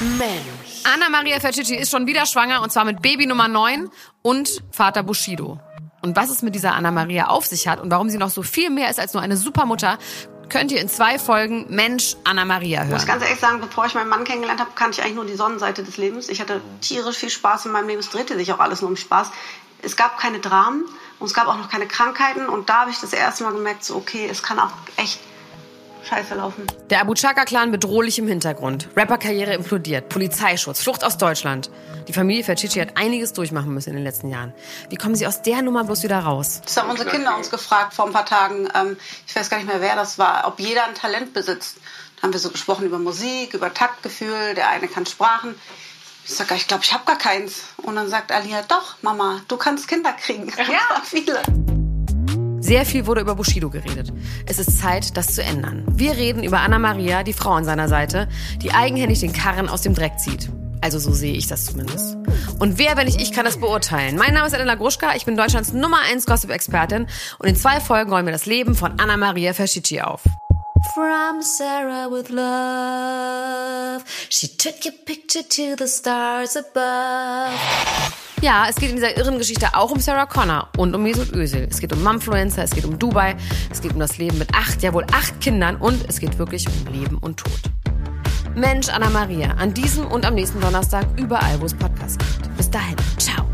Mensch. Anna-Maria Fercici ist schon wieder schwanger und zwar mit Baby Nummer 9 und Vater Bushido. Und was es mit dieser Anna-Maria auf sich hat und warum sie noch so viel mehr ist als nur eine Supermutter, könnt ihr in zwei Folgen Mensch Anna-Maria Ich muss hören. ganz ehrlich sagen, bevor ich meinen Mann kennengelernt habe, kannte ich eigentlich nur die Sonnenseite des Lebens. Ich hatte tierisch viel Spaß in meinem Leben. Es drehte sich auch alles nur um Spaß. Es gab keine Dramen und es gab auch noch keine Krankheiten. Und da habe ich das erste Mal gemerkt, so okay, es kann auch echt scheiße laufen. Der Abu Chaka-Clan bedrohlich im Hintergrund. Rapperkarriere implodiert. Polizeischutz. Flucht aus Deutschland. Die Familie Fercici hat einiges durchmachen müssen in den letzten Jahren. Wie kommen sie aus der Nummer bloß wieder raus? Das haben unsere Kinder uns gefragt vor ein paar Tagen. Ähm, ich weiß gar nicht mehr, wer das war. Ob jeder ein Talent besitzt. Da haben wir so gesprochen über Musik, über Taktgefühl. Der eine kann Sprachen. Ich sage, ich glaube, ich habe gar keins. Und dann sagt Alia, doch, Mama, du kannst Kinder kriegen. Ja, viele. Sehr viel wurde über Bushido geredet. Es ist Zeit, das zu ändern. Wir reden über Anna Maria, die Frau an seiner Seite, die eigenhändig den Karren aus dem Dreck zieht. Also so sehe ich das zumindest. Und wer, wenn nicht ich, kann das beurteilen? Mein Name ist Elena Gruschka, ich bin Deutschlands Nummer 1 Gossip-Expertin und in zwei Folgen räumen wir das Leben von Anna Maria Ferschicci auf. From Sarah with love, she took your picture to the stars above. Ja, es geht in dieser irren Geschichte auch um Sarah Connor und um Mesut Özil. Es geht um Mumfluencer, es geht um Dubai, es geht um das Leben mit acht, ja wohl acht Kindern und es geht wirklich um Leben und Tod. Mensch, Anna Maria, an diesem und am nächsten Donnerstag überall, wo es Podcasts gibt. Bis dahin, ciao,